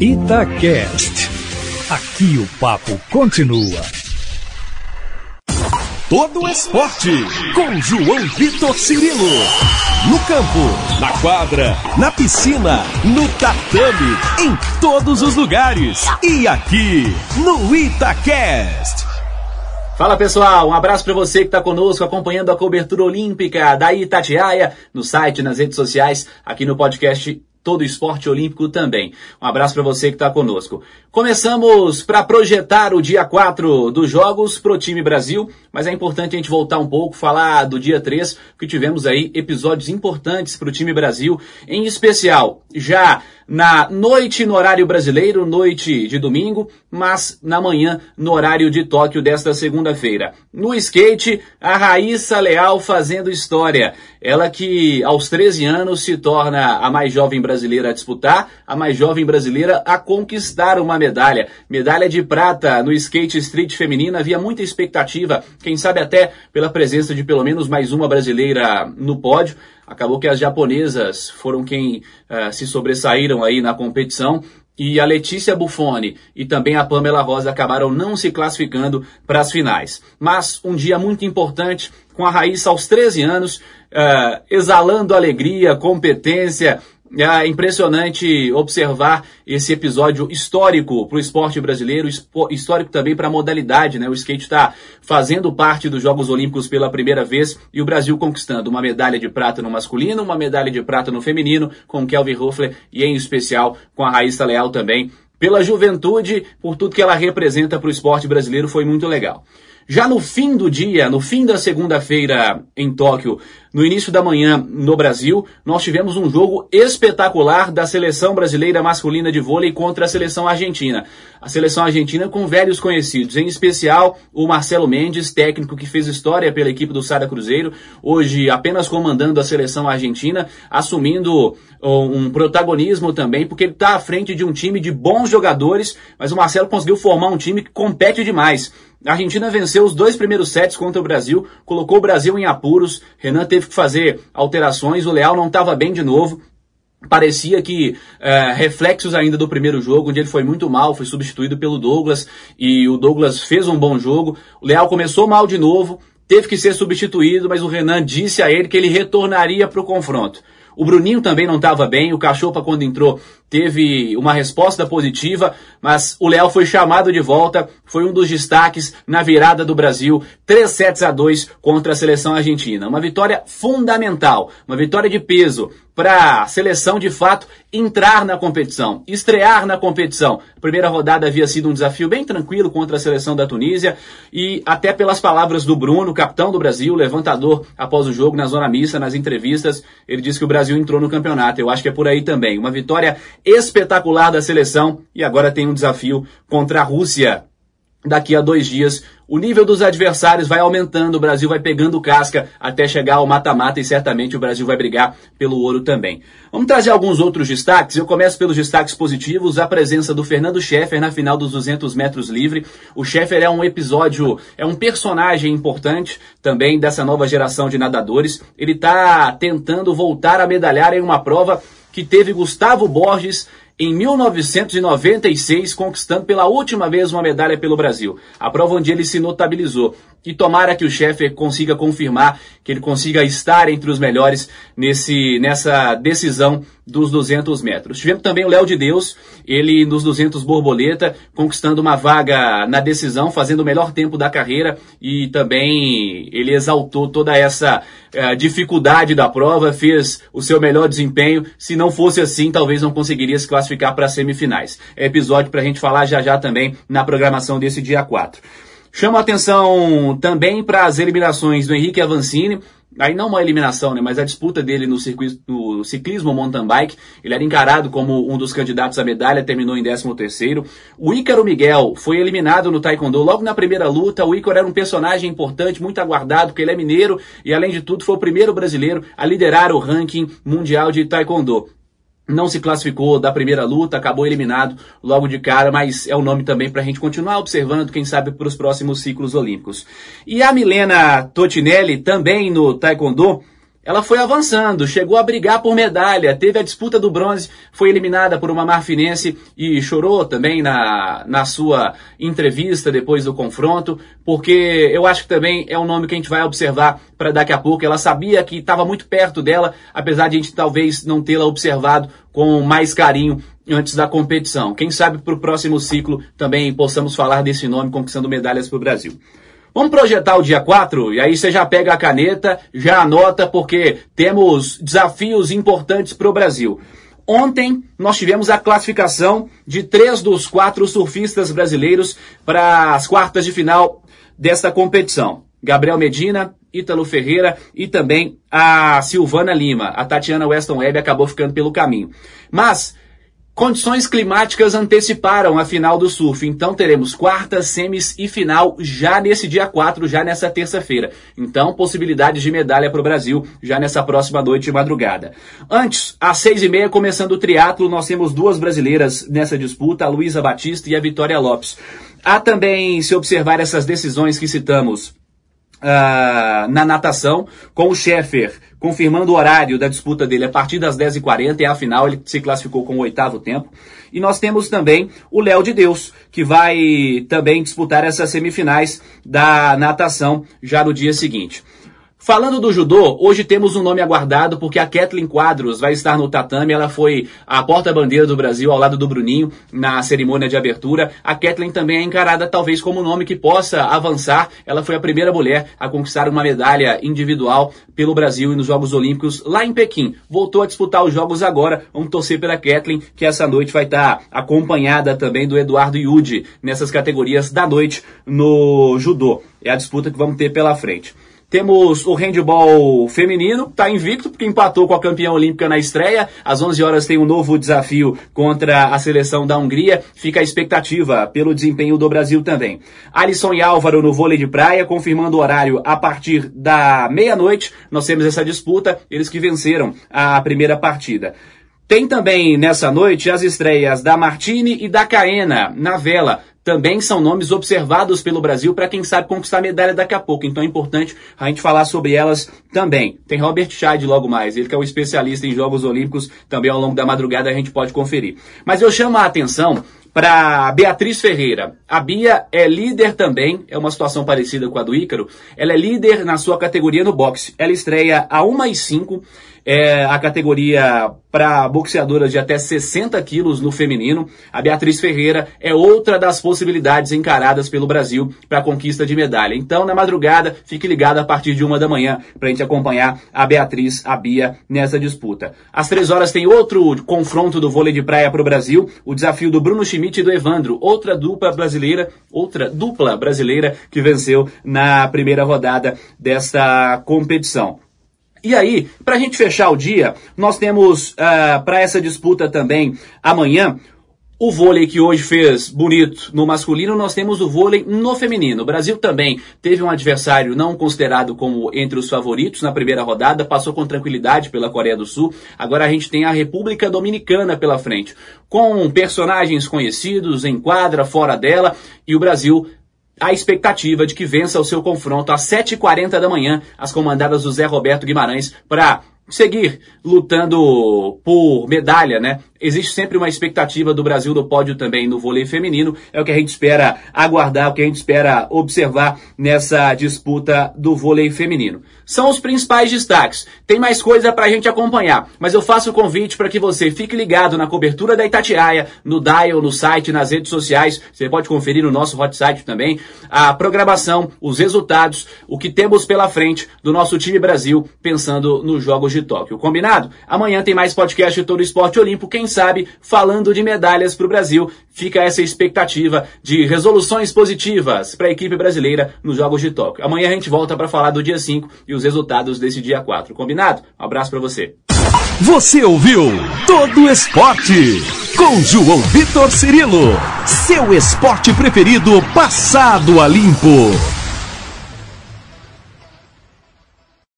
Itacast. Aqui o papo continua. Todo esporte com João Vitor Cirilo. No campo, na quadra, na piscina, no tatame, em todos os lugares. E aqui no Itacast. Fala pessoal, um abraço para você que está conosco acompanhando a cobertura olímpica da Itatiaia no site, nas redes sociais, aqui no podcast todo o esporte olímpico também. Um abraço para você que está conosco. Começamos para projetar o dia 4 dos Jogos para o time Brasil, mas é importante a gente voltar um pouco, falar do dia 3, que tivemos aí episódios importantes para o time Brasil, em especial já na noite no horário brasileiro, noite de domingo, mas na manhã no horário de Tóquio desta segunda-feira. No skate, a Raíssa Leal fazendo história. Ela que aos 13 anos se torna a mais jovem brasileira a disputar, a mais jovem brasileira a conquistar uma medalha. Medalha de prata no skate street feminino. Havia muita expectativa, quem sabe até pela presença de pelo menos mais uma brasileira no pódio. Acabou que as japonesas foram quem uh, se sobressaíram aí na competição e a Letícia Buffoni e também a Pamela Rosa acabaram não se classificando para as finais. Mas um dia muito importante, com a Raíssa aos 13 anos, uh, exalando alegria, competência, é impressionante observar esse episódio histórico para o esporte brasileiro, histórico também para a modalidade, né? O skate está fazendo parte dos Jogos Olímpicos pela primeira vez e o Brasil conquistando uma medalha de prata no masculino, uma medalha de prata no feminino, com Kelvin Hoffler e em especial com a Raíssa Leal também. Pela juventude, por tudo que ela representa para o esporte brasileiro, foi muito legal. Já no fim do dia, no fim da segunda-feira em Tóquio, no início da manhã no Brasil, nós tivemos um jogo espetacular da seleção brasileira masculina de vôlei contra a seleção argentina. A seleção argentina com velhos conhecidos, em especial o Marcelo Mendes, técnico que fez história pela equipe do Sada Cruzeiro, hoje apenas comandando a seleção argentina, assumindo um protagonismo também, porque ele está à frente de um time de bons jogadores, mas o Marcelo conseguiu formar um time que compete demais. A Argentina venceu os dois primeiros sets contra o Brasil, colocou o Brasil em apuros. Renan teve que fazer alterações, o Leal não estava bem de novo. Parecia que é, reflexos ainda do primeiro jogo, onde ele foi muito mal, foi substituído pelo Douglas e o Douglas fez um bom jogo. O Leal começou mal de novo, teve que ser substituído, mas o Renan disse a ele que ele retornaria para o confronto. O Bruninho também não estava bem, o Cachopa quando entrou teve uma resposta positiva, mas o Leal foi chamado de volta, foi um dos destaques na virada do Brasil, 3 sets a 2 contra a seleção argentina. Uma vitória fundamental, uma vitória de peso para a seleção de fato entrar na competição, estrear na competição. A primeira rodada havia sido um desafio bem tranquilo contra a seleção da Tunísia e até pelas palavras do Bruno, capitão do Brasil, levantador após o jogo na zona mista, nas entrevistas, ele disse que o Brasil entrou no campeonato. Eu acho que é por aí também. Uma vitória espetacular da seleção e agora tem um desafio contra a Rússia. Daqui a dois dias, o nível dos adversários vai aumentando, o Brasil vai pegando casca até chegar ao mata-mata e certamente o Brasil vai brigar pelo ouro também. Vamos trazer alguns outros destaques. Eu começo pelos destaques positivos, a presença do Fernando Scheffer na final dos 200 metros livre. O Scheffer é um episódio, é um personagem importante também dessa nova geração de nadadores. Ele está tentando voltar a medalhar em uma prova que teve Gustavo Borges em 1996, conquistando pela última vez uma medalha pelo Brasil. A prova onde ele se notabilizou. E tomara que o chefe consiga confirmar, que ele consiga estar entre os melhores nesse, nessa decisão dos 200 metros. Tivemos também o Léo de Deus, ele nos 200 borboleta, conquistando uma vaga na decisão, fazendo o melhor tempo da carreira e também ele exaltou toda essa uh, dificuldade da prova, fez o seu melhor desempenho. Se não fosse assim, talvez não conseguiria se classificar para as semifinais. É episódio para a gente falar já já também na programação desse dia 4. Chama atenção também para as eliminações do Henrique Avancini, aí não uma eliminação, né, mas a disputa dele no, circuito, no ciclismo mountain bike, ele era encarado como um dos candidatos à medalha, terminou em 13 terceiro. O Ícaro Miguel foi eliminado no taekwondo logo na primeira luta, o Ícaro era um personagem importante, muito aguardado, porque ele é mineiro e além de tudo foi o primeiro brasileiro a liderar o ranking mundial de taekwondo não se classificou da primeira luta, acabou eliminado logo de cara, mas é o um nome também para a gente continuar observando, quem sabe, para os próximos ciclos olímpicos. E a Milena Totinelli, também no Taekwondo, ela foi avançando, chegou a brigar por medalha, teve a disputa do bronze, foi eliminada por uma marfinense e chorou também na, na sua entrevista depois do confronto, porque eu acho que também é um nome que a gente vai observar para daqui a pouco. Ela sabia que estava muito perto dela, apesar de a gente talvez não tê-la observado com mais carinho antes da competição. Quem sabe para o próximo ciclo também possamos falar desse nome conquistando medalhas para o Brasil. Vamos projetar o dia 4 e aí você já pega a caneta, já anota, porque temos desafios importantes para o Brasil. Ontem nós tivemos a classificação de três dos quatro surfistas brasileiros para as quartas de final desta competição. Gabriel Medina, Ítalo Ferreira e também a Silvana Lima. A Tatiana Weston Webb acabou ficando pelo caminho. Mas Condições climáticas anteciparam a final do surf, então teremos quartas, semis e final já nesse dia 4, já nessa terça-feira. Então, possibilidades de medalha para o Brasil já nessa próxima noite e madrugada. Antes, às seis e meia, começando o triatlo, nós temos duas brasileiras nessa disputa, a Luísa Batista e a Vitória Lopes. Há também, se observar essas decisões que citamos, uh, na natação, com o Sheffer confirmando o horário da disputa dele a partir das 10h40, é a final, ele se classificou com o oitavo tempo. E nós temos também o Léo de Deus, que vai também disputar essas semifinais da natação já no dia seguinte. Falando do judô, hoje temos um nome aguardado porque a Kathleen Quadros vai estar no tatame. Ela foi a porta-bandeira do Brasil ao lado do Bruninho na cerimônia de abertura. A Kathleen também é encarada talvez como um nome que possa avançar. Ela foi a primeira mulher a conquistar uma medalha individual pelo Brasil e nos Jogos Olímpicos lá em Pequim. Voltou a disputar os Jogos agora. Vamos torcer pela Kathleen, que essa noite vai estar acompanhada também do Eduardo Yudi nessas categorias da noite no judô. É a disputa que vamos ter pela frente. Temos o handball feminino, está invicto porque empatou com a campeã olímpica na estreia. Às 11 horas tem um novo desafio contra a seleção da Hungria. Fica a expectativa pelo desempenho do Brasil também. Alisson e Álvaro no vôlei de praia, confirmando o horário a partir da meia-noite. Nós temos essa disputa, eles que venceram a primeira partida. Tem também nessa noite as estreias da Martini e da Caena na vela também são nomes observados pelo Brasil para quem sabe conquistar medalha daqui a pouco. Então é importante a gente falar sobre elas também. Tem Robert Scheid logo mais, ele que é um especialista em Jogos Olímpicos, também ao longo da madrugada a gente pode conferir. Mas eu chamo a atenção para Beatriz Ferreira. A Bia é líder também, é uma situação parecida com a do Ícaro. Ela é líder na sua categoria no boxe. Ela estreia a 1 e 5 é a categoria para boxeadoras de até 60 quilos no feminino. A Beatriz Ferreira é outra das possibilidades encaradas pelo Brasil para a conquista de medalha. Então, na madrugada, fique ligado a partir de uma da manhã para a gente acompanhar a Beatriz, a Bia nessa disputa. Às três horas tem outro confronto do vôlei de praia para o Brasil, o desafio do Bruno Schmidt e do Evandro, outra dupla brasileira, outra dupla brasileira que venceu na primeira rodada desta competição. E aí, para a gente fechar o dia, nós temos uh, ah, para essa disputa também amanhã o vôlei que hoje fez bonito no masculino, nós temos o vôlei no feminino. O Brasil também teve um adversário não considerado como entre os favoritos na primeira rodada, passou com tranquilidade pela Coreia do Sul. Agora a gente tem a República Dominicana pela frente, com personagens conhecidos em quadra, fora dela, e o Brasil a expectativa de que vença o seu confronto às 7h40 da manhã, as comandadas do Zé Roberto Guimarães, para seguir lutando por medalha, né? Existe sempre uma expectativa do Brasil no pódio também no vôlei feminino. É o que a gente espera aguardar, o que a gente espera observar nessa disputa do vôlei feminino. São os principais destaques. Tem mais coisa para a gente acompanhar, mas eu faço o convite para que você fique ligado na cobertura da Itatiaia, no Dial, no site, nas redes sociais. Você pode conferir no nosso hot site também a programação, os resultados, o que temos pela frente do nosso time Brasil pensando nos Jogos de Tóquio. Combinado? Amanhã tem mais podcast todo o esporte olímpico. Quem sabe, falando de medalhas para o Brasil, fica essa expectativa de resoluções positivas para a equipe brasileira nos Jogos de Tóquio. Amanhã a gente volta para falar do dia 5 e os resultados desse dia 4. Combinado? Um abraço para você. Você ouviu Todo Esporte com João Vitor Cirilo, seu esporte preferido passado a limpo.